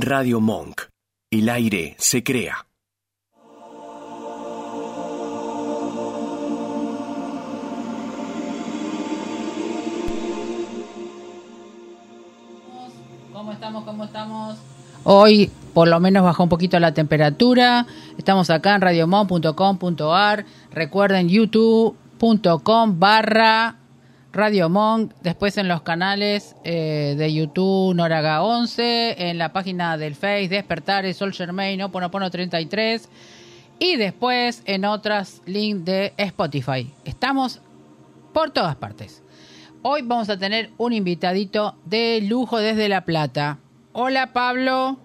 Radio Monk. El aire se crea. ¿Cómo estamos? ¿Cómo estamos? Hoy por lo menos bajó un poquito la temperatura. Estamos acá en radiomon.com.ar. Recuerden youtube.com barra Radio Monk, después en los canales eh, de YouTube Noraga 11, en la página del Face Despertar Sol Germain Oponopono 33 y después en otras links de Spotify. Estamos por todas partes. Hoy vamos a tener un invitadito de lujo desde La Plata. Hola Pablo.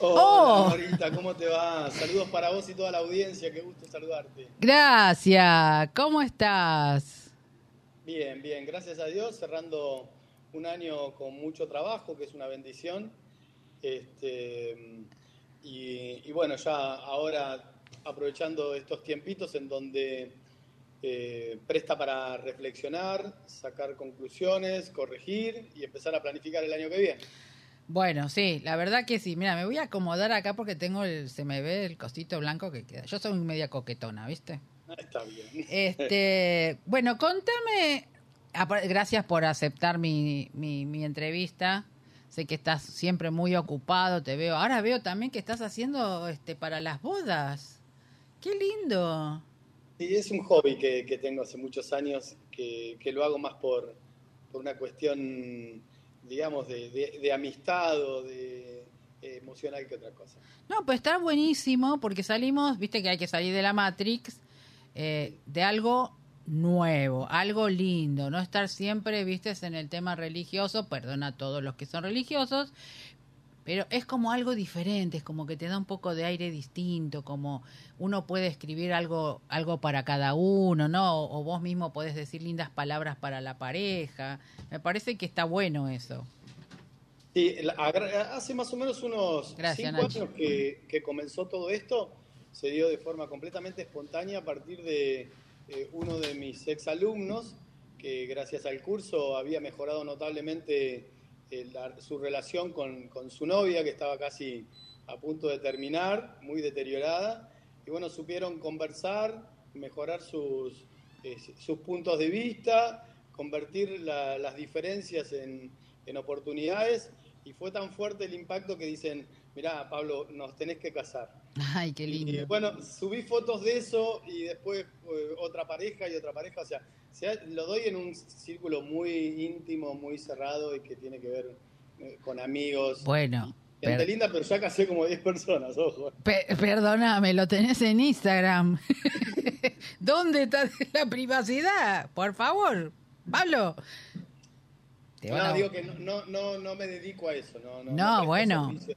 Hola, Oh. ¿cómo te va? Saludos para vos y toda la audiencia, qué gusto saludarte. Gracias. ¿Cómo estás? Bien, bien, gracias a Dios, cerrando un año con mucho trabajo, que es una bendición. Este, y, y bueno, ya ahora aprovechando estos tiempitos en donde eh, presta para reflexionar, sacar conclusiones, corregir y empezar a planificar el año que viene. Bueno, sí, la verdad que sí. Mira, me voy a acomodar acá porque tengo el, se me ve el cosito blanco que queda. Yo soy media coquetona, ¿viste? Está bien. Este, bueno, contame, gracias por aceptar mi, mi, mi entrevista. Sé que estás siempre muy ocupado, te veo. Ahora veo también que estás haciendo este para las bodas. Qué lindo. Sí, es un hobby que, que tengo hace muchos años, que, que lo hago más por, por una cuestión, digamos, de, de- de amistad o de eh, emocional que otra cosa. No, pues está buenísimo porque salimos, viste que hay que salir de la Matrix, eh, de algo nuevo, algo lindo, no estar siempre, viste, en el tema religioso, perdona a todos los que son religiosos, pero es como algo diferente, es como que te da un poco de aire distinto, como uno puede escribir algo, algo para cada uno, ¿no? O, vos mismo podés decir lindas palabras para la pareja. Me parece que está bueno eso. Sí, hace más o menos unos Gracias, cinco Nacho. años que, que comenzó todo esto, se dio de forma completamente espontánea a partir de eh, uno de mis exalumnos, que gracias al curso había mejorado notablemente eh, su relación con, su novia, que estaba casi a punto de terminar, muy deteriorada, y bueno, supieron conversar, mejorar sus, eh, sus puntos de vista, convertir la- las diferencias en, en oportunidades, y fue tan fuerte el impacto que dicen, mirá, Pablo, nos tenés que casar. Ay, qué Y lindo. bueno, subí fotos de eso y después eh, otra pareja y otra pareja, o sea, se- lo doy en un círculo muy íntimo, muy cerrado y que tiene que ver eh, con amigos. Bueno, Gente per- linda, pero ya casé como 10 personas, ojo. Pe- perdóname, lo tenés en Instagram. ¿Dónde está la privacidad? Por favor, Pablo. No, a- digo que no, no, no, no me dedico a eso. No, no, No, bueno. de-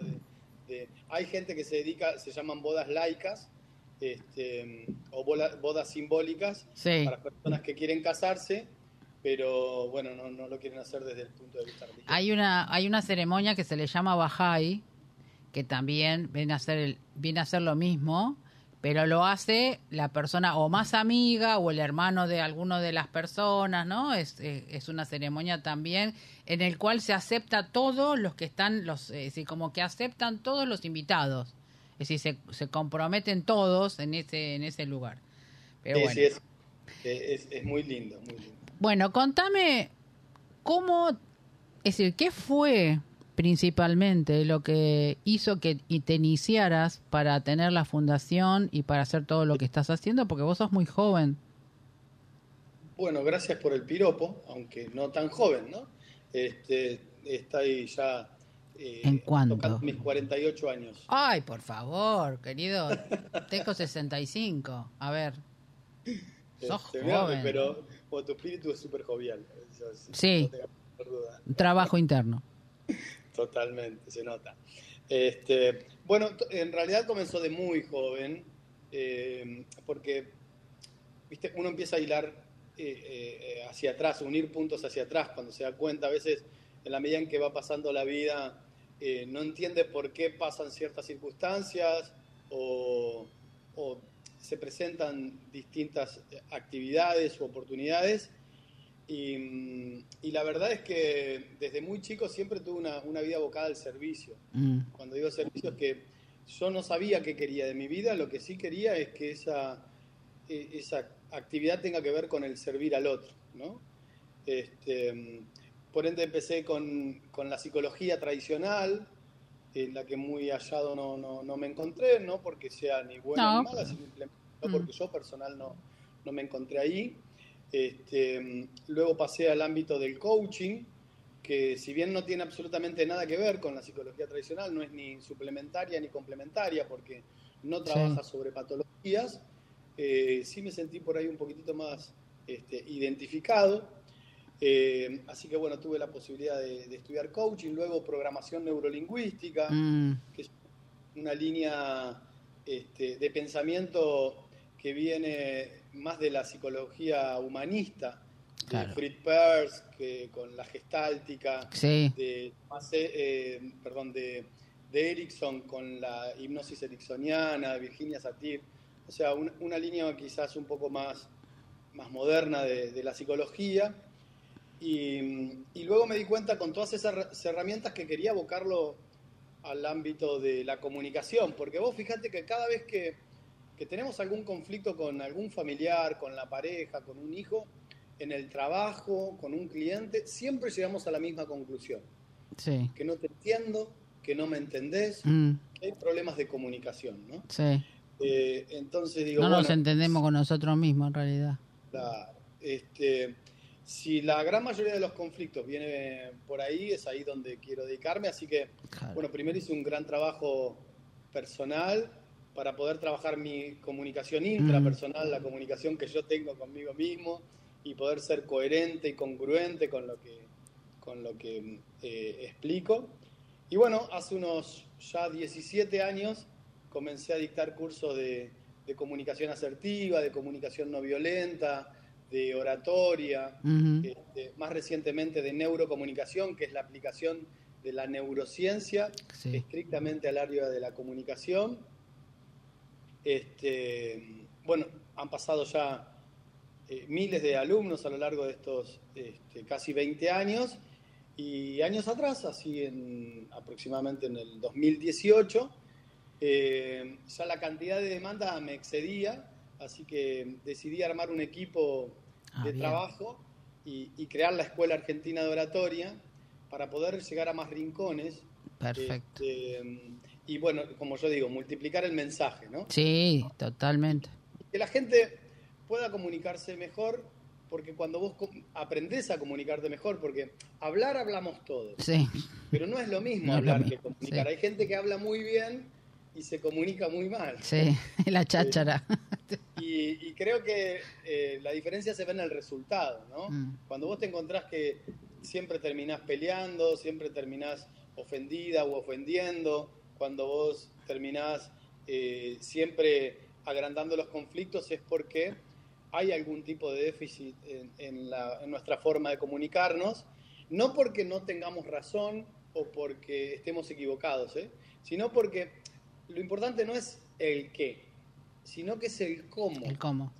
de- hay gente que se dedica, se llaman bodas laicas este, o bola- bodas simbólicas Sí. para personas que quieren casarse, pero bueno, no, no lo quieren hacer desde el punto de vista religioso. Hay una, hay una ceremonia que se le llama Bahá'í, que también viene a ser el- viene a ser lo mismo, pero lo hace la persona o más amiga o el hermano de alguno de las personas, ¿no? Es, eh, es una ceremonia también en el cual se acepta todos los que están, los, es decir, como que aceptan todos los invitados. Es decir, se, se comprometen todos en ese, en ese lugar. Pero Sí, bueno. sí, es, es, es muy lindo, muy lindo. Bueno, contame cómo, es decir, qué fue principalmente lo que hizo que y te iniciaras para tener la fundación y para hacer todo lo que estás haciendo, porque vos sos muy joven. Bueno, gracias por el piropo, aunque no tan joven, ¿no? Este, está ahí ya eh, ¿En cuánto? mis 48 años. Ay, por favor, querido, tengo 65. A ver, sos Este, joven. Pero bueno, tu espíritu es súper jovial. eso sí, no duda. Trabajo interno. Totalmente, se nota. Este, bueno, en realidad comenzó de muy joven, eh, porque viste, uno empieza a hilar eh, eh, hacia atrás, unir puntos hacia atrás, cuando se da cuenta, a veces en la medida en que va pasando la vida, eh, no entiende por qué pasan ciertas circunstancias o, o se presentan distintas actividades u oportunidades Y, y, la verdad es que desde muy chico siempre tuve una, una vida abocada al servicio. Mm. Cuando digo servicio es que yo no sabía qué quería de mi vida, lo que sí quería es que esa, e, esa actividad tenga que ver con el servir al otro. ¿no? Este, por ende empecé con, con la psicología tradicional, en la que muy hallado no, no, no, me encontré, no porque sea ni buena ni mala, simplemente porque mm. yo personal no, no me encontré ahí. Este, luego pasé al ámbito del coaching, que si bien no tiene absolutamente nada que ver con la psicología tradicional, no es ni suplementaria ni complementaria, porque no trabaja sobre patologías, eh, sí me sentí por ahí un poquitito más este, identificado. Eh, así que bueno, tuve la posibilidad de, estudiar coaching, luego programación neurolingüística, mm. que es una línea este, de pensamiento que viene más de la psicología humanista, de Fritz Perls, que con la gestáltica, de, eh, perdón, de, de Erickson con la hipnosis ericksoniana, Virginia Satir, o sea, una línea quizás un poco más, más moderna de, la psicología. Y, y, luego me di cuenta con todas esas herramientas que quería abocarlo al ámbito de la comunicación, porque vos fíjate que cada vez que que tenemos algún conflicto con algún familiar, con la pareja, con un hijo, en el trabajo, con un cliente, siempre llegamos a la misma conclusión. Sí. Que no te entiendo, que no me entendés, mm. que hay problemas de comunicación, ¿no? Sí. Eh, entonces digo... No nos entendemos con nosotros mismos en realidad. este, si la gran mayoría de los conflictos viene por ahí, es ahí donde quiero dedicarme, así que, bueno, primero hice un gran trabajo personal, para poder trabajar mi comunicación mm. intrapersonal, la comunicación que yo tengo conmigo mismo y poder ser coherente y congruente con lo que, con lo que eh, explico. Y bueno, hace unos ya 17 años comencé a dictar cursos de, comunicación asertiva, de comunicación no violenta, de oratoria, este, más recientemente de neurocomunicación, que es la aplicación de la neurociencia estrictamente al área de la comunicación este, bueno, han pasado ya eh, miles de alumnos a lo largo de estos este, casi 20 años y años atrás, así en aproximadamente en el 2018, eh, ya la cantidad de demanda me excedía, así que decidí armar un equipo ah, de trabajo y, crear la Escuela Argentina de Oratoria para poder llegar a más rincones. Perfecto. Este, y bueno, como yo digo, multiplicar el mensaje, ¿no? Sí, totalmente. Que la gente pueda comunicarse mejor, porque cuando vos aprendés a comunicarte mejor, porque hablar hablamos todos, sí. pero no es lo mismo hablar que comunicar. Hay gente que habla muy bien y se comunica muy mal. Sí, la cháchara. y, creo que eh, la diferencia se ve en el resultado, ¿no? Mm. Cuando vos te encontrás que siempre terminás peleando, siempre terminás ofendida o ofendiendo, cuando vos terminás eh, siempre agrandando los conflictos es porque hay algún tipo de déficit en, nuestra forma de comunicarnos, no porque no tengamos razón o porque estemos equivocados, ¿eh? sino porque lo importante no es el qué, sino que es el cómo. El cómo.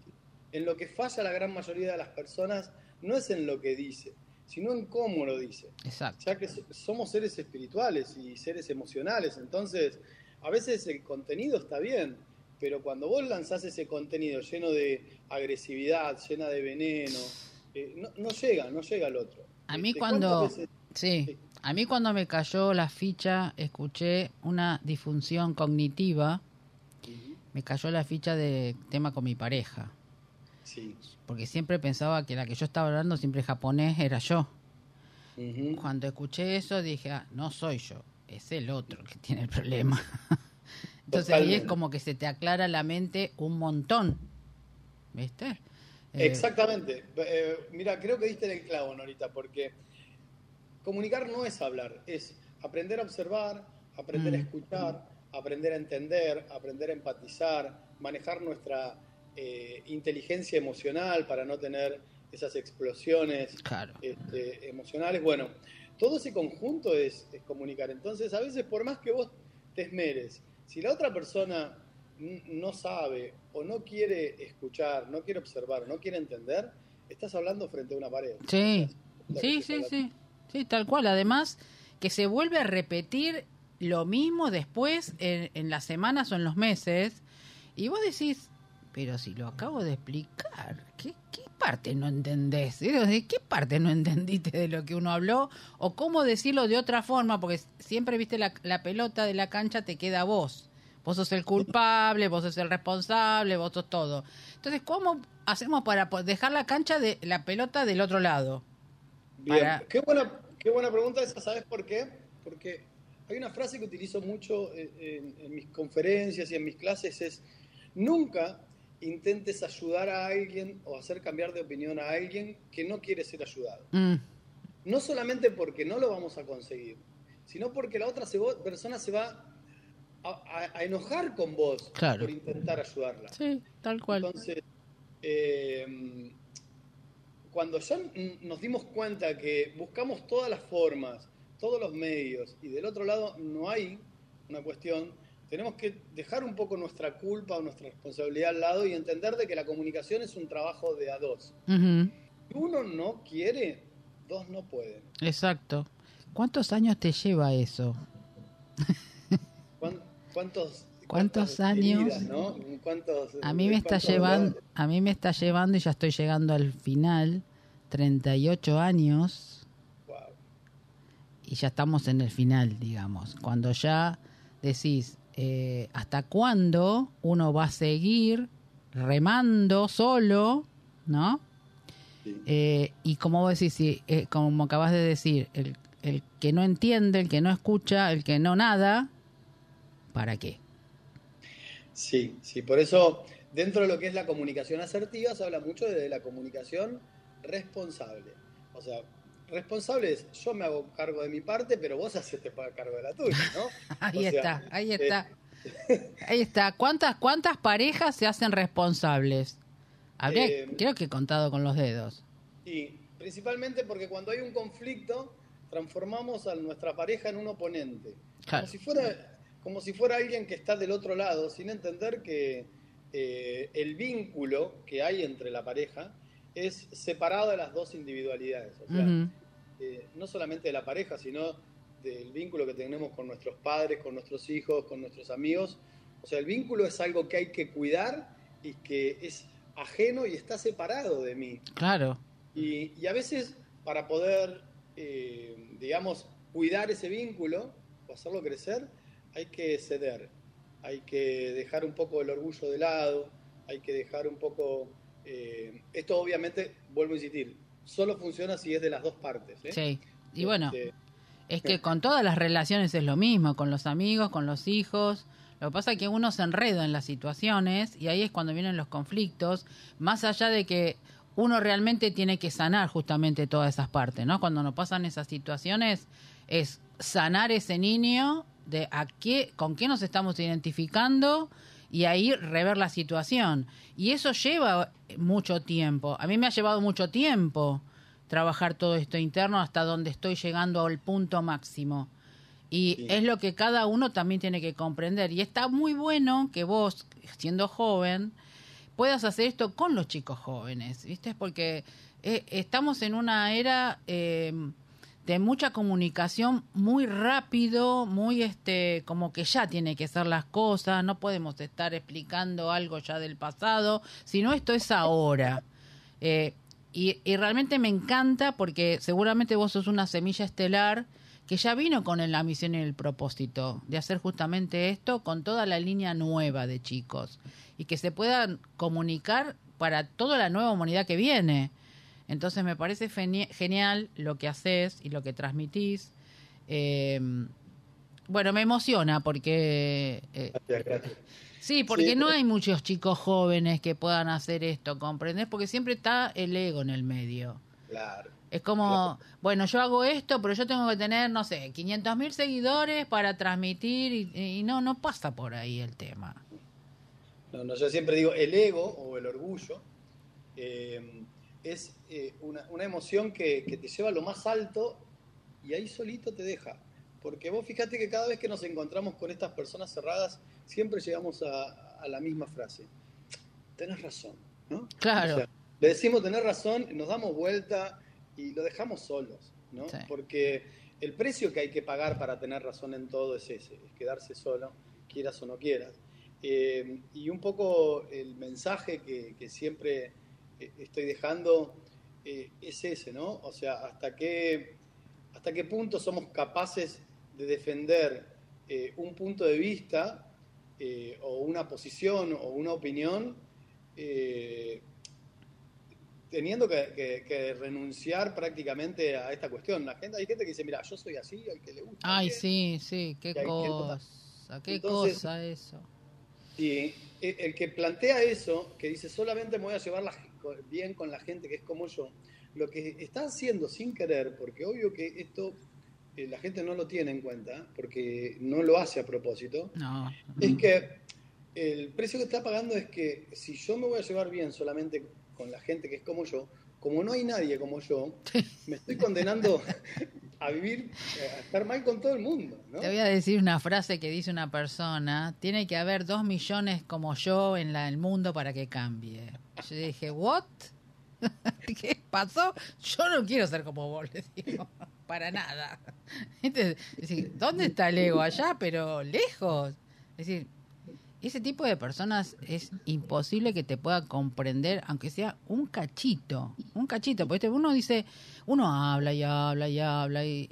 En lo que falla la gran mayoría de las personas no es en lo que dice, sino en cómo lo dice. Exacto. Ya que somos seres espirituales y seres emocionales, entonces a veces el contenido está bien, pero cuando vos lanzás ese contenido lleno de agresividad, llena de veneno, eh, no, llega, no llega al otro. A mí cuando... Sí, a mí cuando me cayó la ficha, escuché una disfunción cognitiva, me cayó la ficha de tema con mi pareja. Porque siempre pensaba que la que yo estaba hablando, siempre japonés, era yo. Cuando escuché eso dije, ah, no soy yo, es el otro que tiene el problema. Entonces ahí es como que se te aclara la mente un montón. ¿Viste? Eh, Exactamente. Eh, mira, creo que diste en el clavo, Norita, porque comunicar no es hablar, es aprender a observar, aprender a mm. escuchar, aprender a entender, aprender a empatizar, manejar nuestra eh, inteligencia emocional para no tener esas explosiones este, emocionales. Bueno, todo ese conjunto es, comunicar. Entonces, a veces, por más que vos te esmeres, si la otra persona no sabe o no quiere escuchar, no quiere observar, no quiere entender, estás hablando frente a una pared. Sí, sí, sí, sí, sí, tal cual. Además, que se vuelve a repetir lo mismo después en, en las semanas o en los meses, y vos decís, pero si lo acabo de explicar, ¿qué, qué parte no entendés? ¿De qué parte no entendiste de lo que uno habló? ¿O cómo decirlo de otra forma? Porque siempre, viste, la, la pelota de la cancha te queda a vos. Vos sos el culpable, vos sos el responsable, vos sos todo. Entonces, ¿cómo hacemos para dejar la cancha de la pelota del otro lado? Bien, qué, buena, qué buena pregunta esa, ¿sabes por qué? Porque hay una frase que utilizo mucho en, en mis conferencias y en mis clases, es nunca intentes ayudar a alguien o hacer cambiar de opinión a alguien que no quiere ser ayudado. Mm, No solamente porque no lo vamos a conseguir, sino porque la otra se- persona se va a, a- a enojar con vos Claro. por intentar ayudarla. sí, tal cual. Entonces, eh, cuando ya nos dimos cuenta que buscamos todas las formas, todos los medios, y del otro lado no hay una cuestión, tenemos que dejar un poco nuestra culpa o nuestra responsabilidad al lado y entender de que la comunicación es un trabajo de a dos. Si uno no quiere, dos no pueden. exacto. ¿Cuántos años te lleva eso? ¿Cuán- ¿Cuántos, ¿Cuántos cuántas años? heridas, no? ¿Cuántos- A mí me está llevando, a mí me está llevando y ya estoy llegando al final, 38 años Wow. y ya estamos en el final, digamos. Cuando ya decís, eh, ¿hasta cuándo uno va a seguir remando solo, no? Sí. Eh, y como vos decís, sí, eh, como acabas de decir, el, el que no entiende, el que no escucha, el que no nada, ¿para qué? Sí, sí, por eso dentro de lo que es la comunicación asertiva se habla mucho de la comunicación responsable. O sea, responsable es yo me hago cargo de mi parte, pero vos hacete cargo de la tuya, ¿no? Ahí O sea, está, ahí eh, está. Ahí está. ¿Cuántas, cuántas parejas se hacen responsables? Habría, Eh, creo que he contado con los dedos. Y principalmente porque cuando hay un conflicto, transformamos a nuestra pareja en un oponente. Claro. Como si fuera, como si fuera alguien que está del otro lado, sin entender que eh, el vínculo que hay entre la pareja es separado de las dos individualidades. O sea, eh, no solamente de la pareja, sino del vínculo que tenemos con nuestros padres, con nuestros hijos, con nuestros amigos. O sea, el vínculo es algo que hay que cuidar y que es ajeno y está separado de mí. Claro. Y, y a veces para poder, eh, digamos, cuidar ese vínculo o hacerlo crecer, hay que ceder, hay que dejar un poco el orgullo de lado, hay que dejar un poco... eh, esto obviamente, vuelvo a insistir, solo funciona si es de las dos partes. ¿eh? Sí. Y bueno, Este, es que con todas las relaciones es lo mismo, con los amigos, con los hijos. Lo que pasa es que uno se enreda en las situaciones y ahí es cuando vienen los conflictos, más allá de que uno realmente tiene que sanar justamente todas esas partes, ¿no? Cuando nos pasan esas situaciones es sanar ese niño de a qué, con qué nos estamos identificando y ahí rever la situación. Y eso lleva mucho tiempo. A mí me ha llevado mucho tiempo trabajar todo esto interno hasta donde estoy llegando al punto máximo. Y Sí. es lo que cada uno también tiene que comprender. Y está muy bueno que vos, siendo joven, puedas hacer esto con los chicos jóvenes, ¿viste? Porque eh, estamos en una era eh, de mucha comunicación muy rápido, muy este, como que ya tiene que ser las cosas, no podemos estar explicando algo ya del pasado, sino esto es ahora. Eh, y, y realmente me encanta porque seguramente vos sos una semilla estelar que ya vino con la misión y el propósito de hacer justamente esto con toda la línea nueva de chicos y que se puedan comunicar para toda la nueva humanidad que viene. Entonces me parece geni- genial lo que haces y lo que transmitís. Eh, bueno, me emociona porque... eh, gracias, gracias. Sí, porque Sí, no pues. hay muchos chicos jóvenes que puedan hacer esto, ¿comprendés? Porque siempre está el ego en el medio. Claro. Es como, bueno, yo hago esto, pero yo tengo que tener, no sé, 500 mil seguidores para transmitir y, y no, no pasa por ahí el tema. No, no, yo siempre digo, el ego o el orgullo eh, es eh, una, una emoción que, que te lleva a lo más alto y ahí solito te deja. Porque vos fíjate que cada vez que nos encontramos con estas personas cerradas, siempre llegamos a, a la misma frase. Tenés razón, ¿no? Claro. O sea, le decimos tener razón, nos damos vuelta y lo dejamos solos, ¿no? Porque el precio que hay que pagar para tener razón en todo es ese, es quedarse solo, quieras o no quieras. Eh, y un poco el mensaje que, siempre eh, estoy dejando eh, es ese, ¿no? O sea, hasta qué, hasta qué punto somos capaces de defender un punto de vista o una posición o una opinión teniendo que, renunciar prácticamente a esta cuestión. La gente, hay gente que dice, mira, yo soy así, al que le gusta. Ay, sí, sí, qué cosa, qué cosa eso. Y el que plantea eso, que dice, solamente me voy a llevar bien con la gente que es como yo, lo que está haciendo sin querer, porque obvio que esto eh, la gente no lo tiene en cuenta, porque no lo hace a propósito, es que el precio que está pagando es que si yo me voy a llevar bien solamente con la gente que es como yo, como no hay nadie como yo, me estoy condenando a vivir, a estar mal con todo el mundo. Te voy a decir una frase que dice una persona, tiene que haber dos millones como yo en la, el mundo para que cambie. Yo dije, ¿what? ¿Qué pasó? Yo no quiero ser como vos, le digo, para nada. Es decir, ¿dónde está el ego? Allá, pero lejos. Es decir, ese tipo de personas es imposible que te pueda comprender, aunque sea un cachito, un cachito, porque uno dice, uno habla y habla y habla y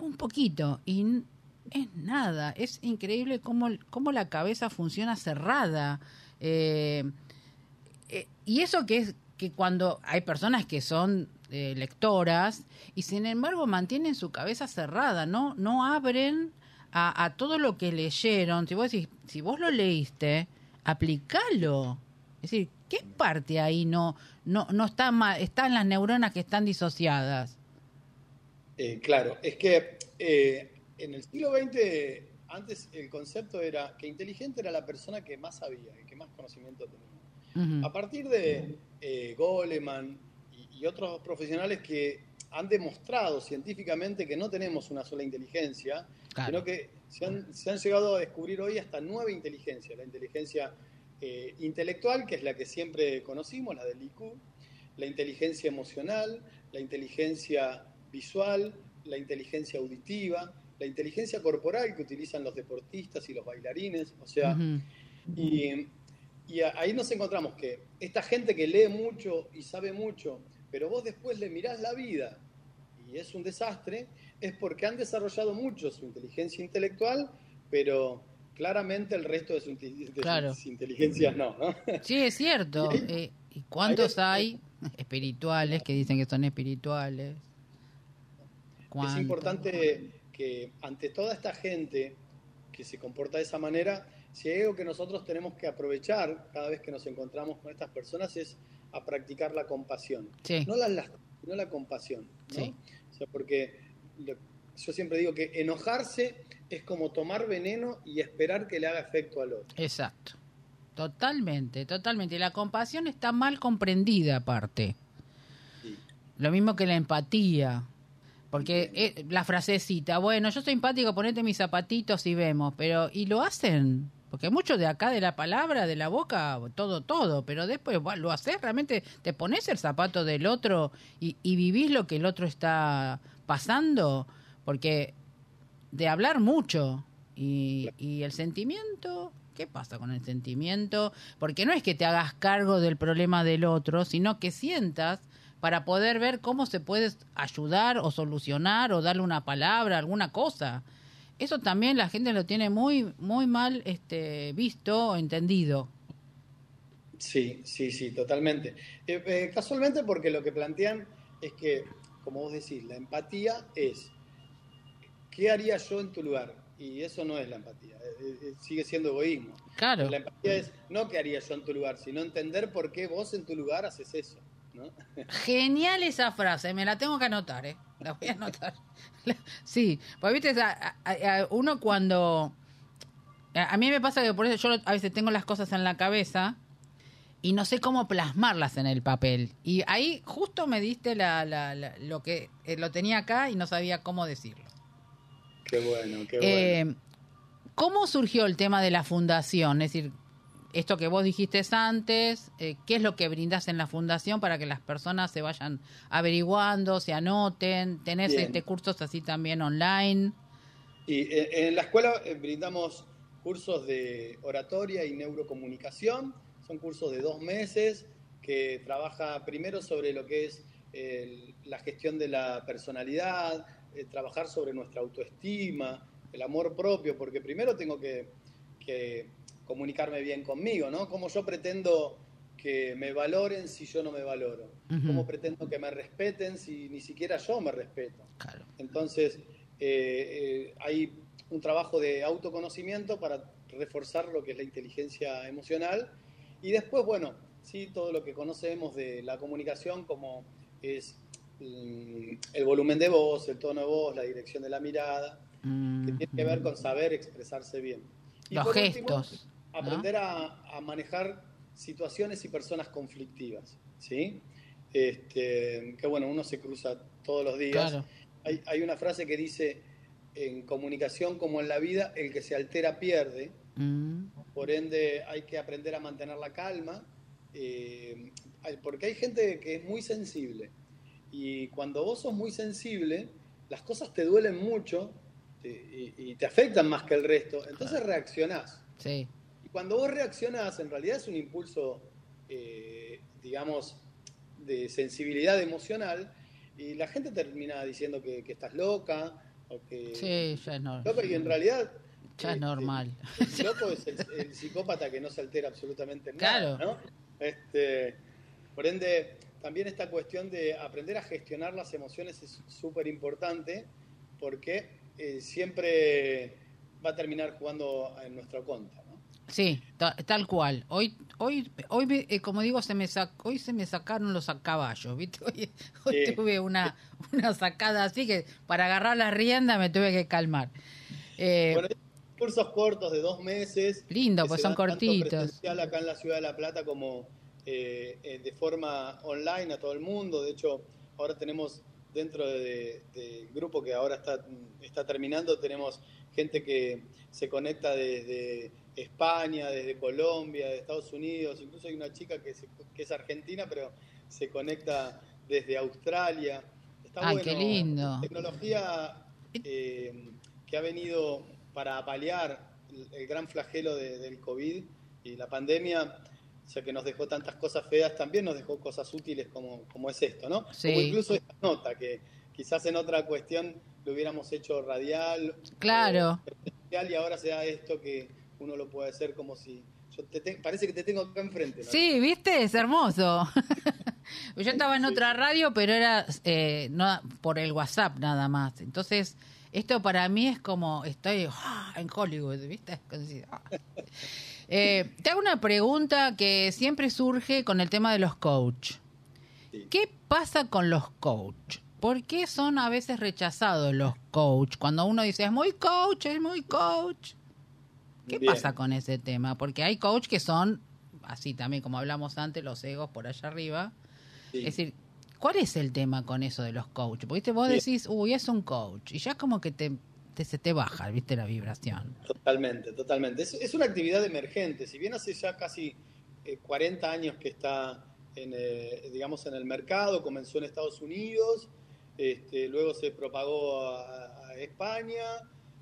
un poquito y es nada, es increíble cómo, cómo la cabeza funciona cerrada. Eh, eh, y eso que es que cuando hay personas que son eh, lectoras y sin embargo mantienen su cabeza cerrada, no, no abren a, todo lo que leyeron, si vos si vos lo leíste, aplicalo. Es decir, ¿qué parte ahí no, no, no está mal, están las neuronas que están disociadas? Eh, claro, es que eh, en el siglo XX, antes el concepto era que inteligente era la persona que más sabía, que más conocimiento tenía. A partir de eh, Goleman y, otros profesionales que han demostrado científicamente que no tenemos una sola inteligencia, sino que se han, llegado a descubrir hoy hasta nueve inteligencias. La inteligencia eh, intelectual, que es la que siempre conocimos, la del IQ, la inteligencia emocional, la inteligencia visual, la inteligencia auditiva, la inteligencia corporal que utilizan los deportistas y los bailarines, o sea, y, y ahí nos encontramos que esta gente que lee mucho y sabe mucho, pero vos después le mirás la vida y es un desastre, es porque han desarrollado mucho su inteligencia intelectual, pero claramente el resto de, sus inteligencias no, Sí, es cierto. Eh, ¿Y cuántos hay espirituales que dicen que son espirituales? Es importante que ante toda esta gente que se comporta de esa manera, si hay algo que nosotros tenemos que aprovechar cada vez que nos encontramos con estas personas es a practicar la compasión. No la, no la compasión. O sea, porque yo siempre digo que enojarse es como tomar veneno y esperar que le haga efecto al otro. Exacto. Totalmente, totalmente. Y la compasión está mal comprendida aparte. Lo mismo que la empatía. Porque eh, la frasecita, bueno, yo soy empático, ponete mis zapatitos y vemos, pero ¿y lo hacen? Porque mucho de acá de la palabra, de la boca, todo, todo, pero después lo haces, realmente te pones el zapato del otro y, vivís lo que el otro está pasando, porque de hablar mucho y, y el sentimiento, ¿qué pasa con el sentimiento? Porque no es que te hagas cargo del problema del otro, sino que sientas para poder ver cómo se puede ayudar o solucionar o darle una palabra, alguna cosa eso también la gente lo tiene muy muy mal este visto o entendido. Sí, sí, sí, totalmente. Eh, eh, casualmente porque lo que plantean es que, como vos decís, la empatía es ¿qué haría yo en tu lugar? Y eso no es la empatía, eh, sigue siendo egoísmo. Claro. La empatía es no qué haría yo en tu lugar, sino entender por qué vos en tu lugar haces eso. Genial esa frase, me la tengo que anotar, ¿eh? La voy a anotar. Sí, pues viste, uno cuando... A mí me pasa que por eso yo a veces tengo las cosas en la cabeza y no sé cómo plasmarlas en el papel. Y ahí justo me diste la, lo que eh, lo tenía acá y no sabía cómo decirlo. Qué bueno, qué bueno. Eh, ¿Cómo surgió el tema de la fundación? Es decir, esto que vos dijiste antes, eh, ¿qué es lo que brindás en la fundación para que las personas se vayan averiguando, se anoten? ¿Tenés este cursos así también online? Y eh, en la escuela eh, brindamos cursos de oratoria y neurocomunicación, son cursos de dos meses que trabaja primero sobre lo que es la gestión de la personalidad, trabajar sobre nuestra autoestima, el amor propio, porque primero tengo que, comunicarme bien conmigo, ¿no? ¿Cómo yo pretendo que me valoren si yo no me valoro? ¿Cómo pretendo que me respeten si ni siquiera yo me respeto? Entonces, eh, eh, hay un trabajo de autoconocimiento para reforzar lo que es la inteligencia emocional y después, bueno, sí, todo lo que conocemos de la comunicación como es mm, el volumen de voz, el tono de voz, la dirección de la mirada, que mm, tiene que ver con saber expresarse bien. Y Los gestos. Aprender a, manejar situaciones y personas conflictivas, ¿sí? Este, que bueno, uno se cruza todos los días. Hay, hay, una frase que dice, en comunicación como en la vida, el que se altera pierde. Mm. Por ende, hay que aprender a mantener la calma, eh, porque hay gente que es muy sensible. Y cuando vos sos muy sensible, las cosas te duelen mucho y, te afectan más que el resto, entonces reaccionás. Sí. Cuando vos reaccionás, en realidad es un impulso, eh, digamos, de sensibilidad emocional, y la gente termina diciendo que, estás loca, o que... Sí, ya es normal. Loca, y en realidad... Ya es eh, normal. El, loco es el, psicópata que no se altera absolutamente nada, claro. Este, por ende, también esta cuestión de aprender a gestionar las emociones es súper importante, porque eh, siempre va a terminar jugando en nuestra contra. Sí, tal cual. Hoy, hoy, hoy eh, como digo, se me hoy se me sacaron los caballos, ¿viste? Hoy, tuve una, una sacada así que para agarrar la rienda me tuve que calmar. Eh, bueno, cursos cortos de dos meses. Lindo, pues son cortitos. acá en la ciudad de La Plata como de forma online a todo el mundo. De hecho, ahora tenemos dentro del grupo que ahora está, está terminando, tenemos gente que se conecta desde España, desde Colombia, de Estados Unidos, incluso hay una chica que, que es argentina, pero se conecta desde Australia. Está bueno. qué lindo! Tecnología eh, que ha venido para paliar el, gran flagelo del COVID y la pandemia o sea, que nos dejó tantas cosas feas, también nos dejó cosas útiles como, como es esto, ¿no? Sí. Como incluso esta nota, que quizás en otra cuestión lo hubiéramos hecho radial. Claro. y ahora sea esto que uno lo puede hacer como si... Yo te parece que te tengo acá enfrente. ¿no? Sí, ¿viste? Es hermoso. yo estaba en otra radio, pero era eh, no, por el WhatsApp nada más. Entonces, esto para mí es como, estoy ah, en Hollywood, ¿viste? Ah. Eh, te hago una pregunta que siempre surge con el tema de los coach. ¿Qué pasa con los coach? ¿Por qué son a veces rechazados los coach? Cuando uno dice, es muy coach, es muy coach. ¿Qué pasa con ese tema? Porque hay coach que son, así también como hablamos antes, los egos por allá arriba. Es decir, ¿cuál es el tema con eso de los coach? Porque vos decís, uy, es un coach. Y ya como que te se te baja, viste, la vibración. Totalmente, totalmente. Es, una actividad emergente. Si bien hace ya casi 40 eh, años que está, en, eh, digamos, en el mercado, comenzó en Estados Unidos, este, luego se propagó a, España,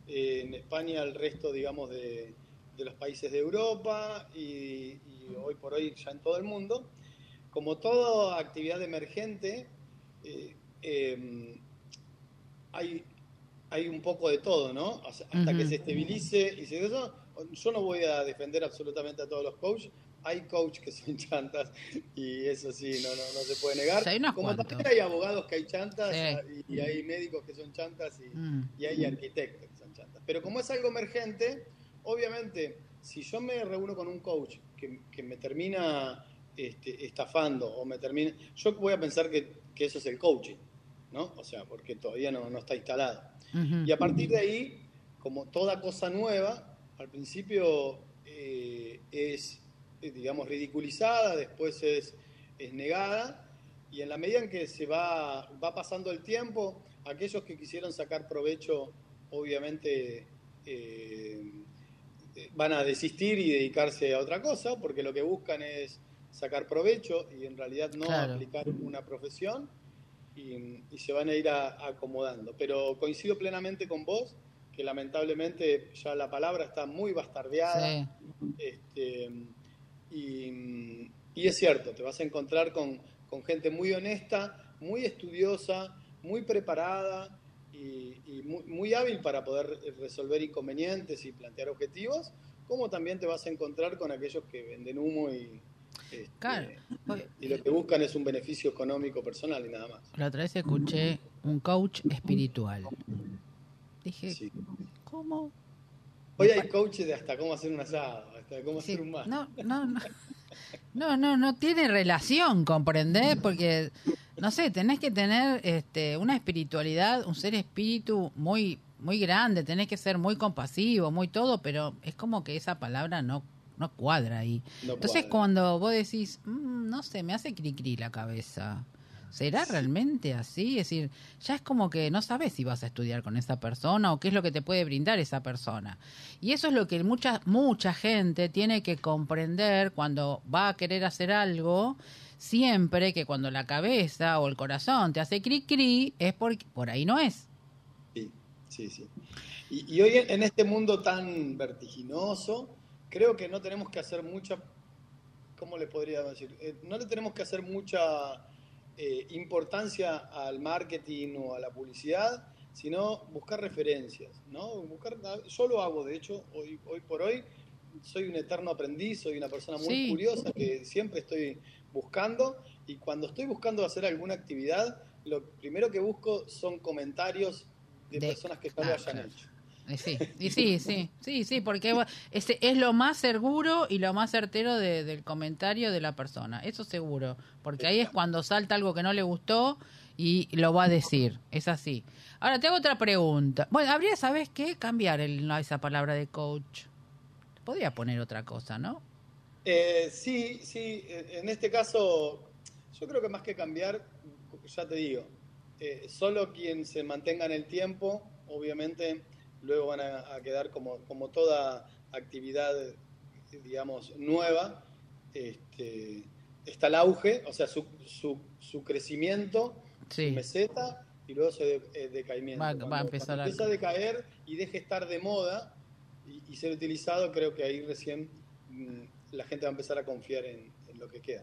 en España al resto, digamos, de, los países de Europa y, hoy por hoy ya en todo el mundo. Como toda actividad emergente, em, hay, hay un poco de todo, ¿no? hasta que se estabilice y se eso, yo no voy a defender absolutamente a todos los coaches. Hay coaches que son chantas y eso sí, no, no, se puede negar. Como también hay abogados que hay chantas y, hay médicos que son chantas mm. y, hay arquitectos que. Pero como es algo emergente, obviamente, si yo me reúno con un coach que, me termina este, estafando o me termina... Yo voy a pensar que, que eso es el coaching, ¿no? O sea, porque todavía no, no está instalado. Y a partir de ahí, como toda cosa nueva, al principio eh, es, eh, digamos, ridiculizada, después es, es, negada, y en la medida en que se va, va pasando el tiempo, aquellos que quisieron sacar provecho, obviamente, eh, van a desistir y dedicarse a otra cosa porque lo que buscan es sacar provecho y en realidad no aplicar una profesión y, se van a ir acomodando. Pero coincido plenamente con vos que lamentablemente ya la palabra está muy bastardeada. Este, y, es cierto, te vas a encontrar con, gente muy honesta, muy estudiosa, muy preparada y, muy, hábil para poder resolver inconvenientes y plantear objetivos, como también te vas a encontrar con aquellos que venden humo y, este, y lo que buscan es un beneficio económico personal y nada más. La otra vez escuché un coach espiritual. Dije, ¿cómo? Hoy hay coaches de hasta cómo hacer un asado, hasta cómo hacer un más. No, no, no. No, no, no tiene relación, ¿comprendés? Porque, no sé, tenés que tener este, una espiritualidad, un ser espíritu muy, muy grande, tenés que ser muy compasivo, muy todo, pero es como que esa palabra no, no cuadra ahí. Entonces, cuando vos decís, mm, no sé, me hace cri cri la cabeza. ¿Será realmente así? Es decir, ya es como que no sabes si vas a estudiar con esa persona o qué es lo que te puede brindar esa persona. Y eso es lo que mucha, mucha gente tiene que comprender cuando va a querer hacer algo, siempre que cuando la cabeza o el corazón te hace cri cri, es porque por ahí no es. Sí, sí, sí. Y, hoy en este mundo tan vertiginoso, creo que no tenemos que hacer mucha, ¿cómo le podría decir? Eh, no le tenemos que hacer mucha eh, importancia al marketing o a la publicidad, sino buscar referencias, ¿no? Buscar, yo lo hago, de hecho, hoy, hoy por hoy soy un eterno aprendiz, soy una persona muy curiosa que siempre estoy buscando y cuando estoy buscando hacer alguna actividad, lo primero que busco son comentarios de, personas que ya lo hayan hecho. Sí, y sí, sí, sí, sí, porque es, es lo más seguro y lo más certero del comentario de la persona, eso seguro, porque ahí es cuando salta algo que no le gustó y lo va a decir, es así. Ahora, tengo otra pregunta. Bueno, habría, ¿sabes qué? Cambiar el, no, esa palabra de coach. Podría poner otra cosa, ¿no? Eh, sí, sí, en este caso, yo creo que más que cambiar, ya te digo, eh, solo quien se mantenga en el tiempo, obviamente luego van a, quedar como, como, toda actividad, digamos, nueva, este, está el auge, o sea, su, su, su crecimiento, su meseta, y luego su eh, decaimiento. Va, a empezar a... empieza a decaer y deje estar de moda y, ser utilizado, creo que ahí recién mm, la gente va a empezar a confiar en, lo que queda.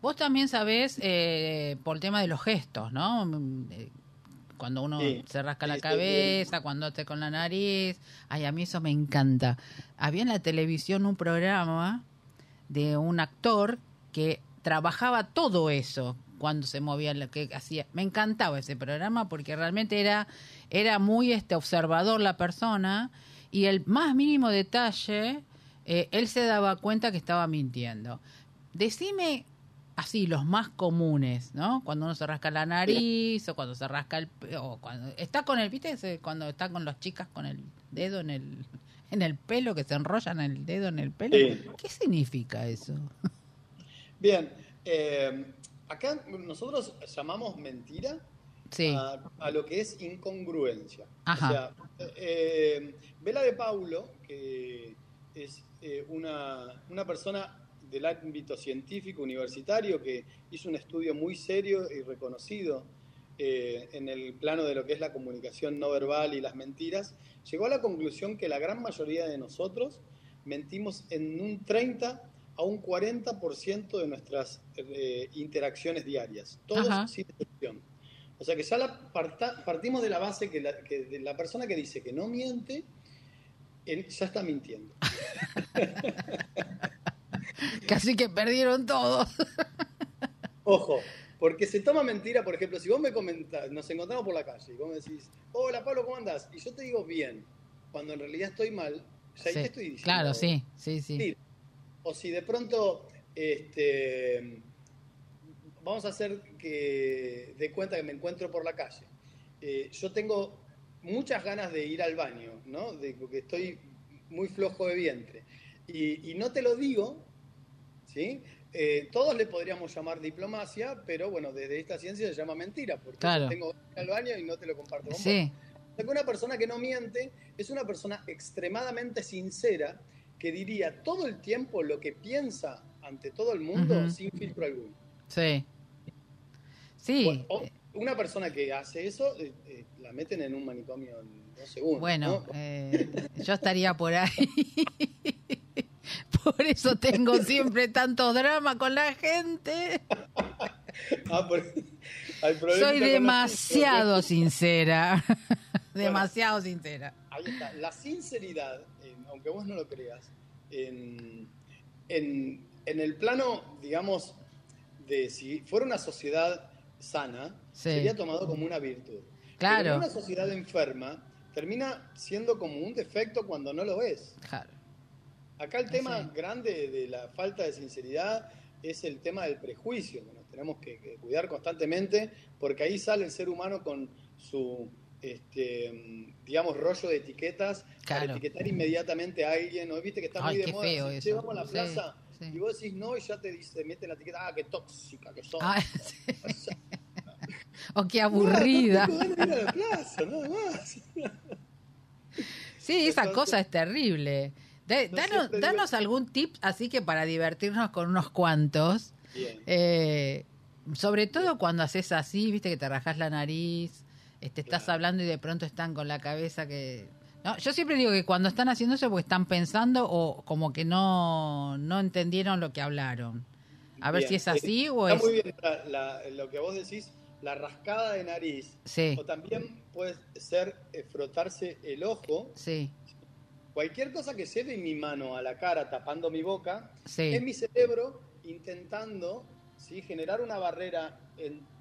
Vos también sabés, eh, por el tema de los gestos, ¿no? Mm, eh, cuando uno se rasca la cabeza, cuando esté con la nariz. Ay, a mí eso me encanta. Había en la televisión un programa de un actor que trabajaba todo eso cuando se movía lo que hacía. Me encantaba ese programa porque realmente era era muy este observador la persona y el más mínimo detalle eh, él se daba cuenta que estaba mintiendo. Decime así los más comunes, ¿no? Cuando uno se rasca la nariz o cuando se rasca el o cuando está con el, ¿viste? Cuando está con las chicas con el dedo en el en el pelo que se enrollan el dedo en el pelo. ¿Qué significa eso? Bien, eh, acá nosotros llamamos mentira a, lo que es incongruencia. O sea, eh, Vela de Paulo, que es eh, una, una persona del ámbito científico universitario que hizo un estudio muy serio y reconocido eh, en el plano de lo que es la comunicación no verbal y las mentiras, llegó a la conclusión que la gran mayoría de nosotros mentimos en un 30 a un 40% de nuestras eh, interacciones diarias, todos sin excepción. O sea que ya la partimos de la base que la, que la persona que dice que no miente, ya está mintiendo. Casi que perdieron todo. Ojo, porque se toma mentira, por ejemplo, si vos me comentás, nos encontramos por la calle y vos me decís, hola Pablo, ¿cómo andás? Y yo te digo bien, cuando en realidad estoy mal, ya ahí te estoy diciendo. Claro, sí, sí, sí. O si de pronto, este, vamos a hacer que de cuenta que me encuentro por la calle. Eh, yo tengo muchas ganas de ir al baño, ¿no? De, porque estoy muy flojo de vientre. Y, y no te lo digo ¿sí? Eh, todos le podríamos llamar diplomacia, pero bueno, desde esta ciencia se llama mentira, porque tengo que ir al baño y no te lo comparto con una persona que no miente es una persona extremadamente sincera, que diría todo el tiempo lo que piensa ante todo el mundo sin filtro alguno. Sí. Sí. una persona que hace eso, eh, eh, la meten en un manicomio en dos segundos. Bueno, eh, yo estaría por ahí. por eso tengo siempre tanto drama con la gente. ah, Soy demasiado sincera. demasiado sincera. Ahí está. La sinceridad, aunque vos no lo creas, en, en, en el plano, digamos, de si fuera una sociedad sana, sería tomado como una virtud. Claro. Pero una sociedad enferma termina siendo como un defecto cuando no lo es. Claro. Acá el tema grande de la falta de sinceridad es el tema del prejuicio, que nos tenemos que, cuidar constantemente, porque ahí sale el ser humano con su, este, digamos, rollo de etiquetas para etiquetar inmediatamente a alguien. ¿no? Viste que está muy de moda. Feo vamos a la plaza y vos decís no y ya te dice, mete la etiqueta, ah, qué tóxica que sos. Ah, o qué aburrida. sí, esa cosa es terrible. danos, algún tip así que para divertirnos con unos cuantos. Eh, sobre todo cuando haces así, viste que te rajas la nariz, este, estás hablando y de pronto están con la cabeza que... No, yo siempre digo que cuando están haciendo eso porque están pensando o como que no, no entendieron lo que hablaron. A ver si es así o es... muy bien lo que vos decís la rascada de nariz. O también puede ser eh, frotarse el ojo. Sí. Cualquier cosa que se mi mano a la cara tapando mi boca, es mi cerebro intentando ¿sí? generar una barrera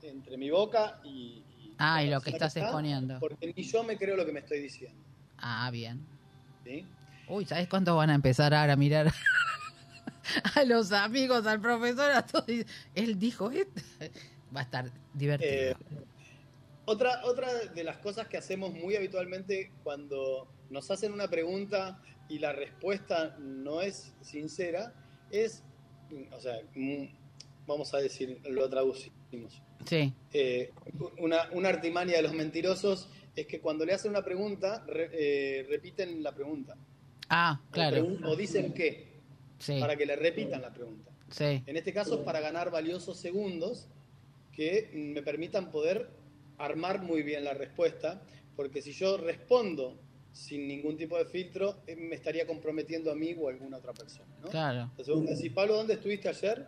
entre mi boca y... ah, y lo que estás exponiendo. Porque ni yo me creo lo que me estoy diciendo. Ah, bien. Uy, ¿sabes cuánto van a empezar ahora a mirar a los amigos, al profesor? A todos? Él dijo esto va a estar divertido. Eh, otra, otra de las cosas que hacemos muy habitualmente cuando nos hacen una pregunta y la respuesta no es sincera, es, o sea, mm, vamos a decir, lo traducimos. Sí. Eh, una, una, artimaña de los mentirosos es que cuando le hacen una pregunta, eh, repiten la pregunta. Ah, claro. O, dicen qué, para que le repitan la pregunta. Sí. En este caso, para ganar valiosos segundos, que me permitan poder armar muy bien la respuesta, porque si yo respondo sin ningún tipo de filtro, eh, me estaría comprometiendo a mí o a alguna otra persona. ¿no? Claro. Entonces vos me decís, Pablo, ¿dónde estuviste ayer?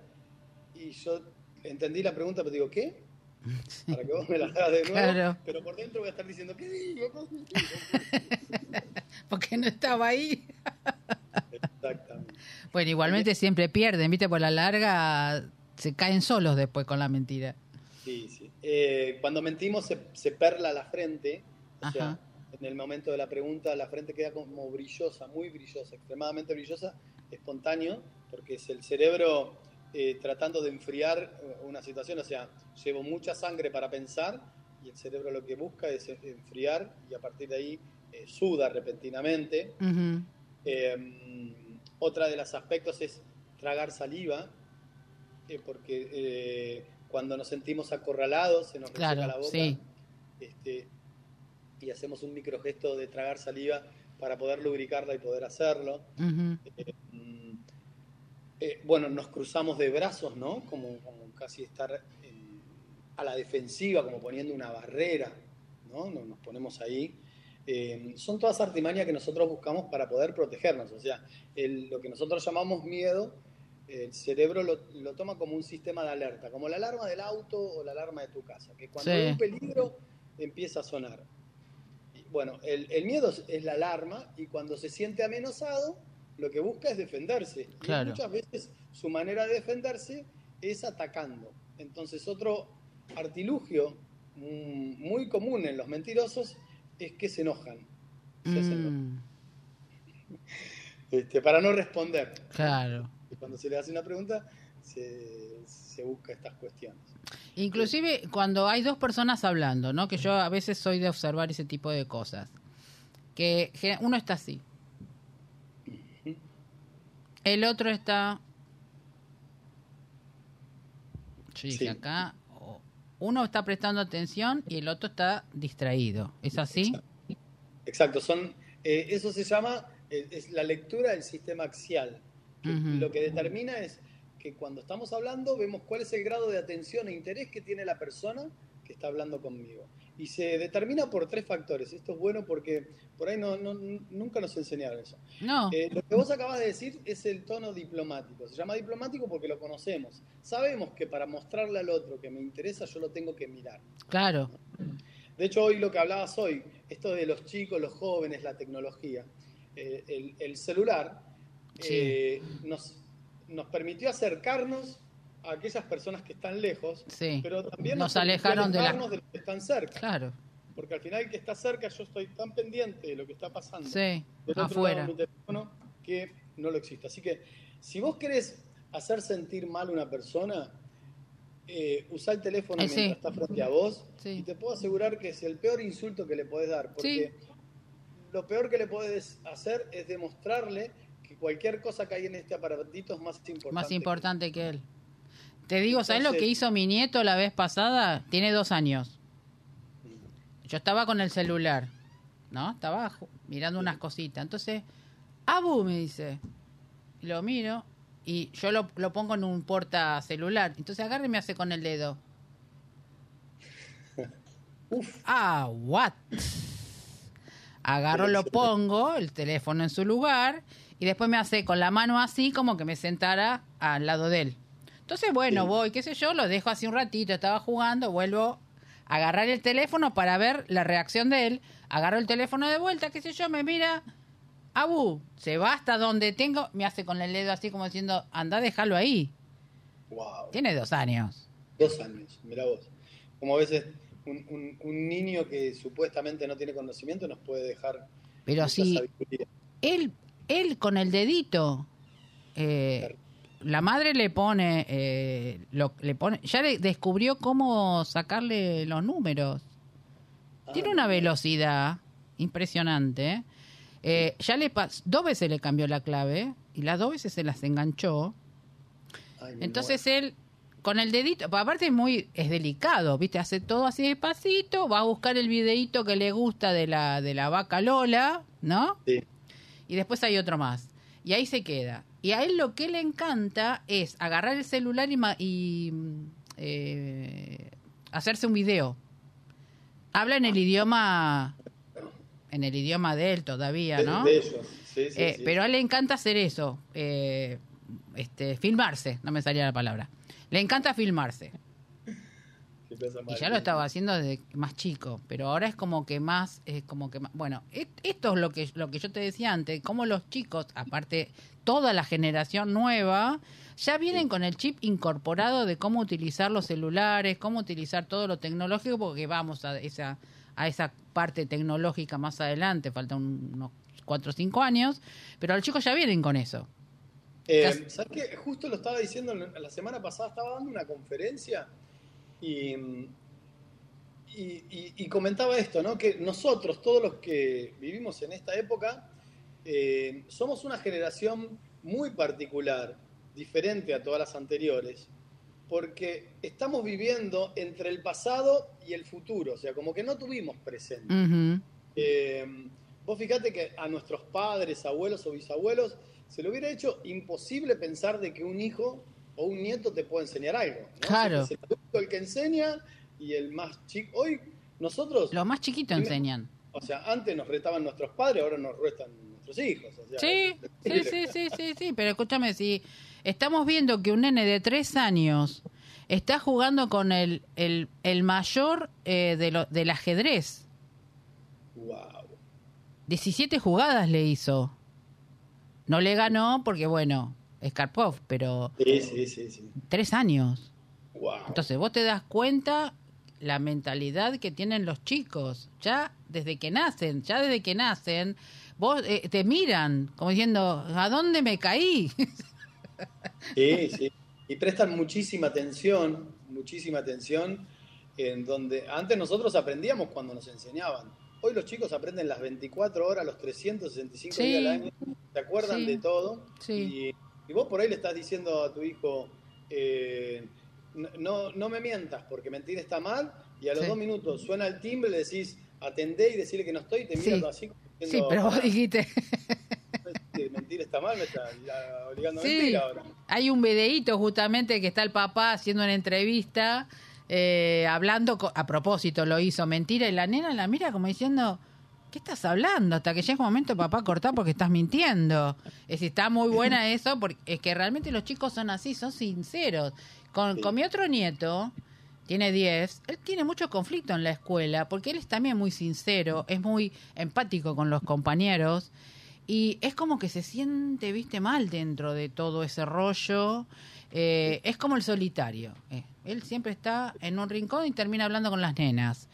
Y yo entendí la pregunta, pero digo, ¿qué? Para que vos me la hagas de nuevo. Pero por dentro voy a estar diciendo, ¿qué digo? Porque no estaba ahí. Exactamente. Bueno, igualmente siempre pierden, ¿viste? Por la larga se caen solos después con la mentira. Sí, sí. Eh, cuando mentimos se, perla la frente, o sea, en el momento de la pregunta la frente queda como brillosa, muy brillosa, extremadamente brillosa, espontáneo, porque es el cerebro eh, tratando de enfriar eh, una situación, o sea, llevo mucha sangre para pensar y el cerebro lo que busca es enfriar y a partir de ahí suda repentinamente. otra de los aspectos es tragar saliva, porque cuando nos sentimos acorralados, se nos claro, la boca. Este, y hacemos un microgesto de tragar saliva para poder lubricarla y poder hacerlo. Eh, eh, bueno, nos cruzamos de brazos, ¿no? Como, casi estar a la defensiva, como poniendo una barrera, ¿no? Nos, ponemos ahí. Eh, son todas artimañas que nosotros buscamos para poder protegernos. O sea, lo que nosotros llamamos miedo el cerebro lo, toma como un sistema de alerta, como la alarma del auto o la alarma de tu casa, que cuando hay un peligro empieza a sonar. bueno, el, miedo es la alarma y cuando se siente amenazado, lo que busca es defenderse. Y muchas veces su manera de defenderse es atacando. Entonces otro artilugio mm, muy común en los mentirosos es que se enojan. Mm. Este, para no responder. Claro cuando se le hace una pregunta se, busca estas cuestiones. Inclusive cuando hay dos personas hablando, ¿no? Que yo a veces soy de observar ese tipo de cosas. Que uno está así. El otro está... sí. acá uno está prestando atención y el otro está distraído. ¿Es así? Exacto. Son, eh, eso se llama es, la lectura del sistema axial. Lo que determina es que cuando estamos hablando vemos cuál es el grado de atención e interés que tiene la persona que está hablando conmigo. Y se determina por tres factores. Esto es bueno porque por ahí no, nunca nos enseñaron eso. No. Eh, lo que vos acabas de decir es el tono diplomático. Se llama diplomático porque lo conocemos. Sabemos que para mostrarle al otro que me interesa yo lo tengo que mirar. Claro. De hecho, hoy lo que hablabas hoy, esto de los chicos, los jóvenes, la tecnología, eh, el, celular eh, nos, nos permitió acercarnos a aquellas personas que están lejos, pero también nos, alejaron de, los que están cerca. Claro. Porque al final el que está cerca, yo estoy tan pendiente de lo que está pasando sí, afuera. teléfono que no lo existe. Así que si vos querés hacer sentir mal a una persona, eh, usá el teléfono mientras está frente a vos y te puedo asegurar que es el peor insulto que le podés dar. Porque lo peor que le podés hacer es demostrarle que cualquier cosa que hay en este aparatito es más importante. Más importante que él. Te digo, ¿sabes lo que hizo mi nieto la vez pasada? Tiene dos años. Yo estaba con el celular, ¿no? Estaba mirando unas cositas. Entonces, Abu me dice, lo miro y yo lo, lo pongo en un porta celular. Entonces agarre y me hace con el dedo. Uf. Ah, what? Agarro, lo pongo, el teléfono en su lugar, y después me hace con la mano así como que me sentara al lado de él. Entonces, bueno, voy, qué sé yo, lo dejo así un ratito, estaba jugando, vuelvo a agarrar el teléfono para ver la reacción de él, agarro el teléfono de vuelta, qué sé yo, me mira, Abu, se va hasta donde tengo, me hace con el dedo así como diciendo, anda, déjalo ahí. Wow. Tiene dos años. Dos años, mira vos. Como a veces un, un, niño que supuestamente no tiene conocimiento nos puede dejar. Pero sí, él, él con el dedito, eh, la madre le pone, eh, lo, le pone, ya descubrió cómo sacarle los números. Tiene una velocidad impresionante. Eh, ya le dos veces le cambió la clave y las dos veces se las enganchó. Entonces él con el dedito, aparte es muy es delicado, ¿viste? Hace todo así despacito, va a buscar el videito que le gusta de la de la vaca Lola, ¿no? Sí. Y después hay otro más. Y ahí se queda. Y a él lo que le encanta es agarrar el celular y, eh, hacerse un video. Habla en el idioma en el idioma de él todavía, ¿no? De ellos. Sí, sí, eh, Pero a él le encanta hacer eso, eh, este, filmarse, no me salía la palabra. Le encanta filmarse. Y ya lo estaba haciendo desde más chico, pero ahora es como que más, es como que más, bueno, esto es lo que lo que yo te decía antes, como los chicos, aparte toda la generación nueva, ya vienen con el chip incorporado de cómo utilizar los celulares, cómo utilizar todo lo tecnológico, porque vamos a esa a esa parte tecnológica más adelante, faltan unos cuatro o cinco años, pero los chicos ya vienen con eso. Eh, ¿Sabes qué? Justo lo estaba diciendo la semana pasada, estaba dando una conferencia y, y, comentaba esto, ¿no? Que nosotros, todos los que vivimos en esta época, eh, somos una generación muy particular, diferente a todas las anteriores, porque estamos viviendo entre el pasado y el futuro, o sea, como que no tuvimos presente. Eh, vos fíjate que a nuestros padres, abuelos o bisabuelos, se le hubiera hecho imposible pensar de que un hijo o un nieto te puede enseñar algo. Claro. Es el adulto el que enseña y el más chico. Hoy nosotros. Los más chiquitos enseñan. O sea, antes nos retaban nuestros padres, ahora nos restan nuestros hijos. sí, sí, sí, sí, sí, sí, pero escúchame, si estamos viendo que un nene de tres años está jugando con el, el, el mayor eh, de lo, del ajedrez. Wow. 17 jugadas le hizo. No le ganó porque, bueno, pero... Sí, sí, sí, sí. Tres años. Wow. Entonces vos te das cuenta la mentalidad que tienen los chicos, ya desde que nacen, ya desde que nacen, vos eh, te miran como diciendo, ¿a dónde me caí? Sí, sí. Y prestan muchísima atención, muchísima atención, en donde antes nosotros aprendíamos cuando nos enseñaban Hoy los chicos aprenden las 24 horas, los 365 días al año, se acuerdan de todo. Y, vos por ahí le estás diciendo a tu hijo, eh, no, no me mientas porque mentir está mal, y a los dos minutos suena el timbre, le decís, atendé y decirle que no estoy, y te miras así. sí, pero vos dijiste. mentir está mal, me está obligando a mentir ahora. Hay un videíto justamente que está el papá haciendo una entrevista, eh, hablando, a propósito lo hizo, mentira, y la nena la mira como diciendo, ¿qué estás hablando? Hasta que llega un momento, papá, cortar porque estás mintiendo. Es está muy buena eso, porque es que realmente los chicos son así, son sinceros. Con, con mi otro nieto, tiene 10, él tiene mucho conflicto en la escuela, porque él es también muy sincero, es muy empático con los compañeros, y es como que se siente, viste, mal dentro de todo ese rollo. Eh, es como el solitario. Eh. Él siempre está en un rincón y termina hablando con las nenas.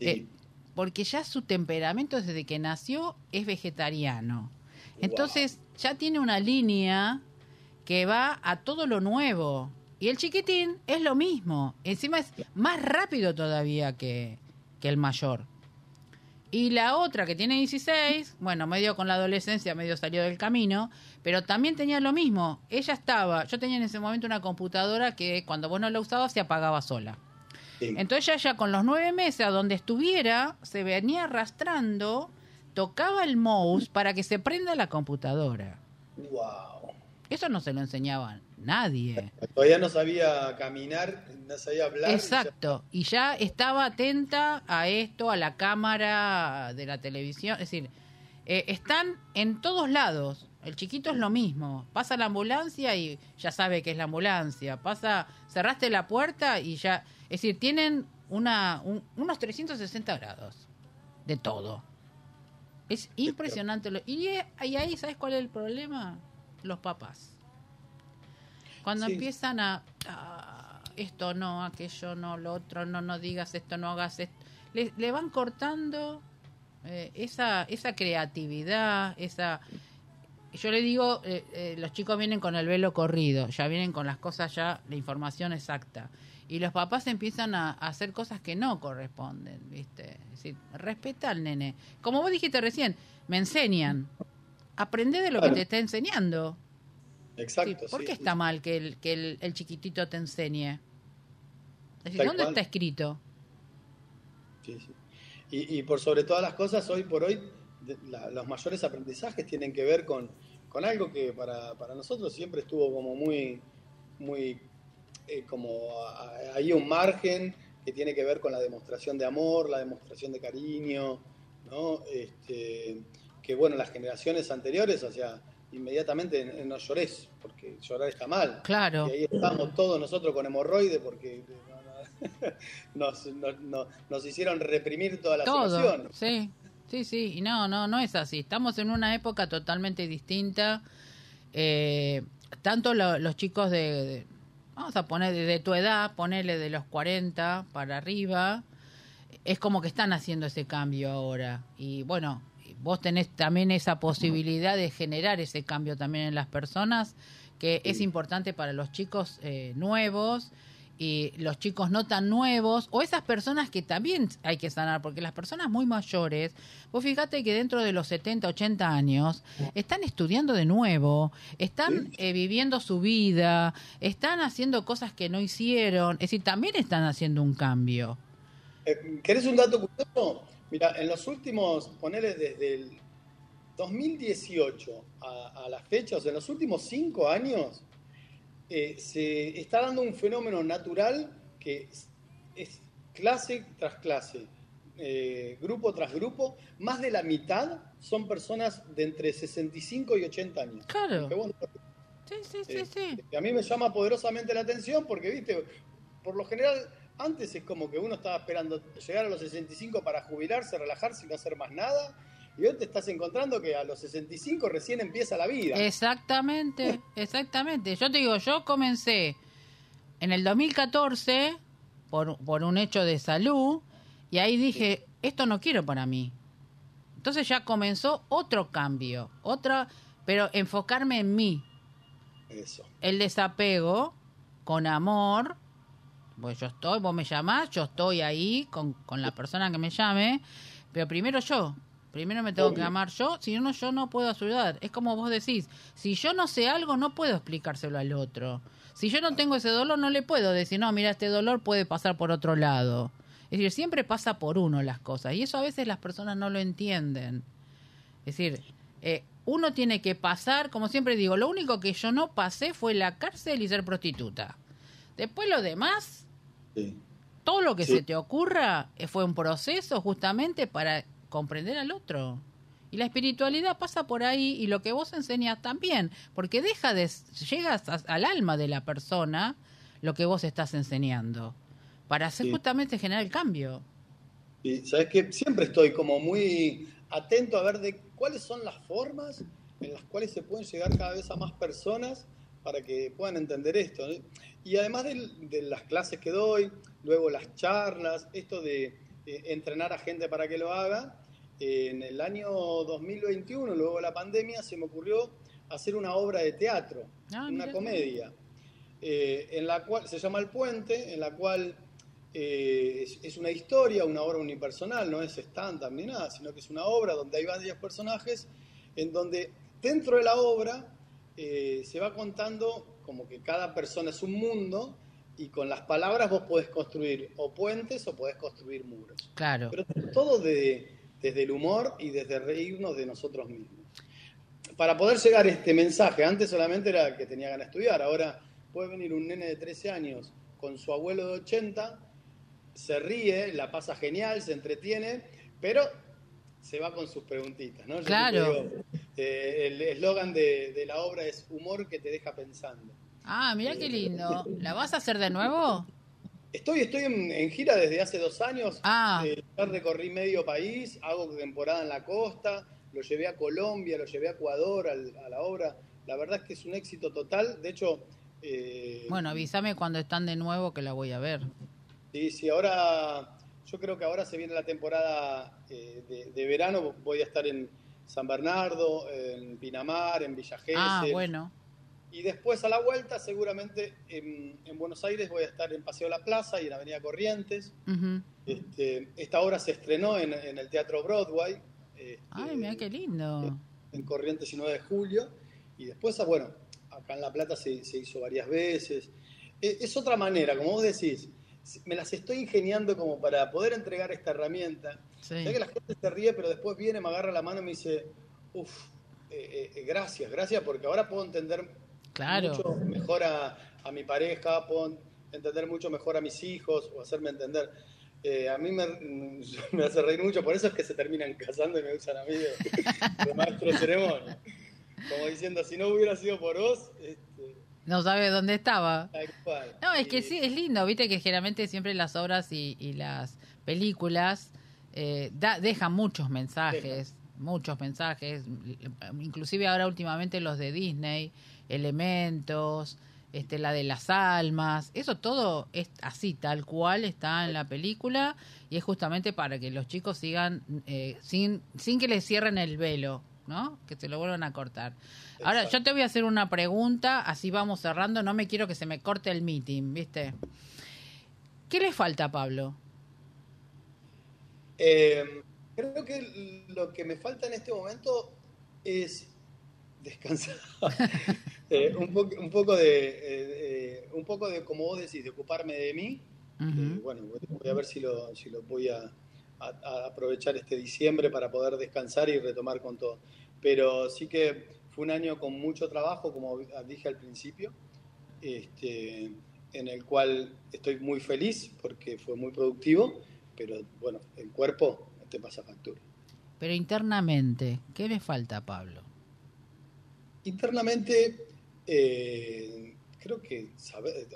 Eh, porque ya su temperamento desde que nació es vegetariano. Entonces ya tiene una línea que va a todo lo nuevo. Y el chiquitín es lo mismo. Encima es más rápido todavía que, que el mayor. Y la otra que tiene 16, bueno, medio con la adolescencia, medio salió del camino, pero también tenía lo mismo. Ella estaba, yo tenía en ese momento una computadora que cuando vos no la usabas se apagaba sola. Entonces ella ya con los nueve meses, a donde estuviera, se venía arrastrando, tocaba el mouse para que se prenda la computadora. Wow. Eso no se lo enseñaba nadie. Todavía no sabía caminar, no sabía hablar. Exacto, y ya, estaba atenta a esto, a la cámara de la televisión. Es decir, eh, están en todos lados. El chiquito es lo mismo. Pasa la ambulancia y ya sabe que es la ambulancia. Pasa, cerraste la puerta y ya. Es decir, tienen una, unos 360 grados de todo. Es impresionante. y, y ahí, ¿sabes cuál es el problema? Los papás. Cuando empiezan a, esto no, aquello no, lo otro no, no digas esto, no hagas esto, le, van cortando eh, esa, esa creatividad, esa... Yo le digo, eh, eh, los chicos vienen con el velo corrido, ya vienen con las cosas ya, la información exacta. Y los papás empiezan a, hacer cosas que no corresponden, ¿viste? Es decir, respeta al nene. Como vos dijiste recién, me enseñan, aprende de lo que te está enseñando. Exacto. ¿Por qué está mal que, el, que el, chiquitito te enseñe? ¿Dónde está escrito? Sí, sí. Y, por sobre todas las cosas, hoy por hoy, los mayores aprendizajes tienen que ver con, con algo que para, para, nosotros siempre estuvo como muy, muy, eh, como hay un margen que tiene que ver con la demostración de amor, la demostración de cariño, ¿no? Este, que bueno, las generaciones anteriores, o sea, inmediatamente no llores, porque llorar está mal. Claro. Y ahí estamos todos nosotros con hemorroides porque nos, nos, hicieron reprimir toda la Todo, Sí, sí, sí, y no, no, no es así. Estamos en una época totalmente distinta. Eh, tanto los chicos de, vamos a poner de, tu edad, ponerle de los 40 para arriba, es como que están haciendo ese cambio ahora. Y bueno, vos tenés también esa posibilidad de generar ese cambio también en las personas, que es importante para los chicos eh, nuevos y los chicos no tan nuevos, o esas personas que también hay que sanar, porque las personas muy mayores, vos fíjate que dentro de los 70, 80 años, están estudiando de nuevo, están eh, viviendo su vida, están haciendo cosas que no hicieron, es decir, también están haciendo un cambio. Eh, ¿Querés un dato curioso? Mira, en los últimos, ponele desde el 2018 a, la fecha, o sea, en los últimos cinco años, eh, se está dando un fenómeno natural que es, clase tras clase, eh, grupo tras grupo, más de la mitad son personas de entre 65 y 80 años. Claro. sí, sí, sí, sí. Eh, a mí me llama poderosamente la atención porque, viste, por lo general antes es como que uno estaba esperando llegar a los 65 para jubilarse, relajarse y no hacer más nada. Y hoy te estás encontrando que a los 65 recién empieza la vida. Exactamente, exactamente. Yo te digo, yo comencé en el 2014 por, por un hecho de salud y ahí dije, esto no quiero para mí. Entonces ya comenzó otro cambio, otra, pero enfocarme en mí. Eso. El desapego con amor pues yo estoy, vos me llamás, yo estoy ahí con, con la persona que me llame, pero primero yo, primero me tengo que amar yo, si no, yo no puedo ayudar. Es como vos decís, si yo no sé algo, no puedo explicárselo al otro. Si yo no tengo ese dolor, no le puedo decir, no, mira, este dolor puede pasar por otro lado. Es decir, siempre pasa por uno las cosas, y eso a veces las personas no lo entienden. Es decir, eh, uno tiene que pasar, como siempre digo, lo único que yo no pasé fue la cárcel y ser prostituta. Después lo demás, todo lo que se te ocurra eh, fue un proceso justamente para comprender al otro. Y la espiritualidad pasa por ahí y lo que vos enseñas también, porque deja de llegas al alma de la persona lo que vos estás enseñando para hacer justamente generar el cambio. Y sabes que siempre estoy como muy atento a ver de cuáles son las formas en las cuales se pueden llegar cada vez a más personas para que puedan entender esto. Y además de, las clases que doy, luego las charlas, esto de eh, entrenar a gente para que lo haga, en el año 2021, luego de la pandemia, se me ocurrió hacer una obra de teatro, ah, una comedia, eh, en la cual se llama El Puente, en la cual eh, es, una historia, una obra unipersonal, no es stand-up ni nada, sino que es una obra donde hay varios personajes, en donde dentro de la obra eh, se va contando como que cada persona es un mundo y con las palabras vos podés construir o puentes o podés construir muros. Claro. Pero todo de desde el humor y desde reírnos de nosotros mismos. Para poder llegar a este mensaje, antes solamente era que tenía ganas de estudiar, ahora puede venir un nene de 13 años con su abuelo de 80, se ríe, la pasa genial, se entretiene, pero se va con sus preguntitas, ¿no? claro. Eh, el eslogan de, de, la obra es humor que te deja pensando. Ah, mira qué lindo. ¿La vas a hacer de nuevo? Estoy, estoy en, gira desde hace dos años. Ah. Eh, recorrí medio país, hago temporada en la costa, lo llevé a Colombia, lo llevé a Ecuador a la obra. La verdad es que es un éxito total. De hecho. Eh, bueno, avísame cuando están de nuevo que la voy a ver. Sí, sí, ahora. Yo creo que ahora se viene la temporada eh, de, verano. Voy a estar en San Bernardo, en Pinamar, en Villa Ah, bueno. Y después a la vuelta, seguramente en, Buenos Aires voy a estar en Paseo La Plaza y en Avenida Corrientes. este, esta obra se estrenó en, el Teatro Broadway. Este, Ay, mira qué lindo. En, Corrientes y 9 de julio. Y después, ah, bueno, acá en La Plata se, hizo varias veces. E, es, otra manera, como vos decís, me las estoy ingeniando como para poder entregar esta herramienta. Sí. que la gente se ríe, pero después viene, me agarra la mano y me dice, uff, eh, eh, gracias, gracias, porque ahora puedo entender claro. mucho mejor a, mi pareja, puedo entender mucho mejor a mis hijos o hacerme entender. Eh, a mí me, hace reír mucho, por eso es que se terminan casando y me usan a mí de, maestro ceremonia. Como diciendo, si no hubiera sido por vos... Este, no sabe dónde estaba. No, es que sí, es lindo, viste que generalmente siempre las obras y, las películas eh, dejan muchos mensajes, muchos mensajes, inclusive ahora últimamente los de Disney, elementos, este, la de las almas, eso todo es así, tal cual está en la película y es justamente para que los chicos sigan eh, sin, sin que les cierren el velo, ¿no? Que se lo vuelvan a cortar. Ahora, yo te voy a hacer una pregunta, así vamos cerrando, no me quiero que se me corte el meeting, ¿viste? ¿Qué le falta a Pablo? Eh, creo que lo que me falta en este momento es descansar. Eh, un, un, poco de, eh, un poco de, como vos decís, de ocuparme de mí. bueno, voy a ver si lo, si lo voy a, aprovechar este diciembre para poder descansar y retomar con todo. Pero sí que fue un año con mucho trabajo, como dije al principio, este, en el cual estoy muy feliz porque fue muy productivo, pero bueno, el cuerpo te pasa factura. Pero internamente, ¿qué le falta, Pablo? Internamente, eh, creo que,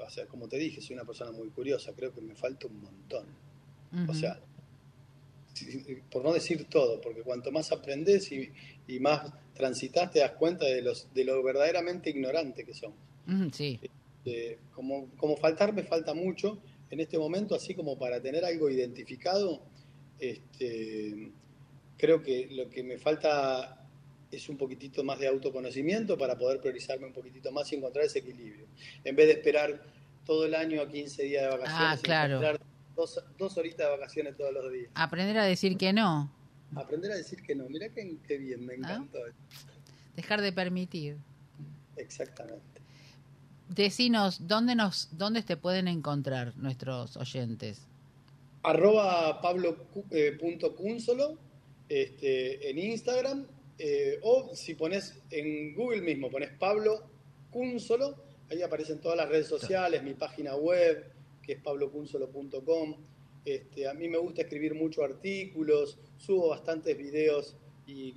o sea, como te dije, soy una persona muy curiosa, creo que me falta un montón. O sea, por no decir todo, porque cuanto más aprendes y, más transitas, te das cuenta de, los, de lo verdaderamente ignorante que somos. sí. Este, como, como faltar me falta mucho en este momento, así como para tener algo identificado, este, creo que lo que me falta es un poquitito más de autoconocimiento para poder priorizarme un poquitito más y encontrar ese equilibrio. En vez de esperar todo el año a 15 días de vacaciones, ah, claro. dos, dos horitas de vacaciones todos los días. Aprender a decir que no. Aprender a decir que no. Mira qué, qué bien, me ¿Ah? encantó. Dejar de permitir. Exactamente. Decinos, ¿dónde, nos, ¿dónde te pueden encontrar nuestros oyentes? Arroba pablo.cúnsolo eh, este, en Instagram eh, o si pones en Google mismo, pones Pablo Cúnsolo, ahí aparecen todas las redes sociales, mi página web, que es pablocúnsolo.com. Este, a mí me gusta escribir muchos artículos, subo bastantes videos y,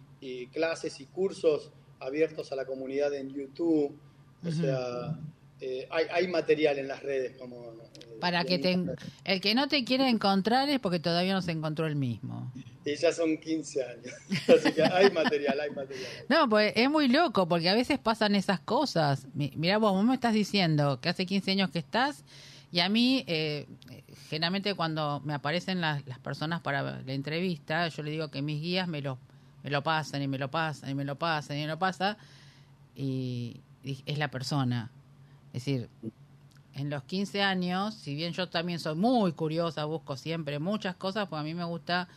clases y cursos abiertos a la comunidad en YouTube. O sea, eh, hay, material en las redes como... Eh, Para que te, el que no te quiere encontrar es porque todavía no se encontró el mismo. Y ya son 15 años, así que hay material, hay material. No, pues es muy loco porque a veces pasan esas cosas. Mira, vos, vos me estás diciendo que hace 15 años que estás y a mí, eh, generalmente cuando me aparecen las, las, personas para la entrevista, yo le digo que mis guías me lo, me lo pasan y me lo pasan y me lo pasan y me lo pasa y es la persona es decir, en los 15 años, si bien yo también soy muy curiosa, busco siempre muchas cosas, pues a mí me gusta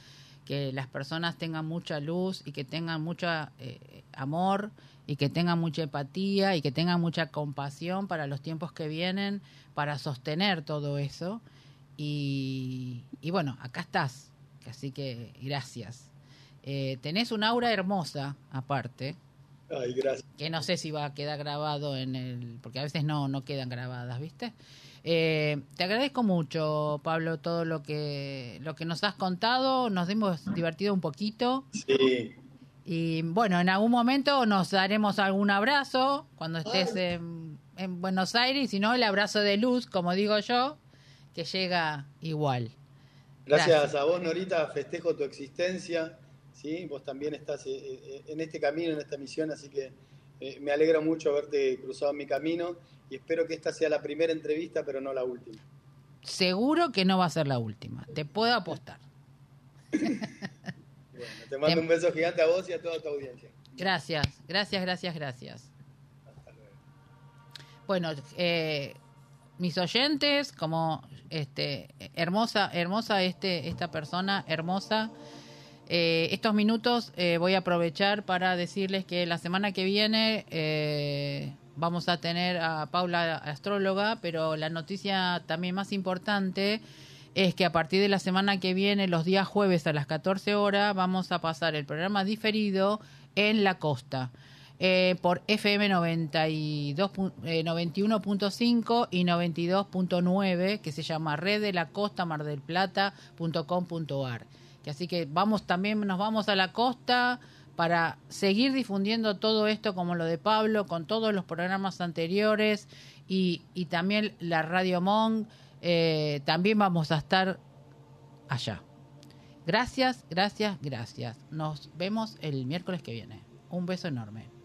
que las personas tengan mucha luz y que tengan mucho eh, amor y que tengan mucha empatía y que tengan mucha compasión para los tiempos que vienen, para sostener todo eso. Y, bueno, acá estás, así que gracias. Eh, tenés un aura hermosa aparte, Ay, gracias. Que no sé si va a quedar grabado en el. Porque a veces no, no quedan grabadas, ¿viste? Eh, te agradezco mucho, Pablo, todo lo que, lo que nos has contado. Nos hemos divertido un poquito. Sí. Y bueno, en algún momento nos daremos algún abrazo cuando estés en, en, Buenos Aires. Y si no, el abrazo de luz, como digo yo, que llega igual. Gracias, a vos, Norita. Festejo tu existencia ¿sí? Vos también estás eh, eh, en este camino, en esta misión, así que eh, me alegra mucho haberte cruzado mi camino y espero que esta sea la primera entrevista, pero no la última. Seguro que no va a ser la última, te puedo apostar. bueno, te mando un beso gigante a vos y a toda tu audiencia. Gracias, gracias, gracias, gracias. Hasta luego. Bueno, mis oyentes, como este hermosa, hermosa este esta persona, hermosa eh, estos minutos eh, voy a aprovechar para decirles que la semana que viene eh, vamos a tener a Paula astróloga, pero la noticia también más importante es que a partir de la semana que viene, los días jueves a las 14 horas, vamos a pasar el programa diferido en la costa. por FM 91.5 y 92.9 que se llama Red de la Costa Mar del Plata.com.ar así que vamos también, nos vamos a la costa para seguir difundiendo todo esto como lo de Pablo, con todos los programas anteriores y, también la Radio Mon, eh, también vamos a estar allá. Gracias, gracias, gracias. Nos vemos el miércoles que viene. Un beso enorme.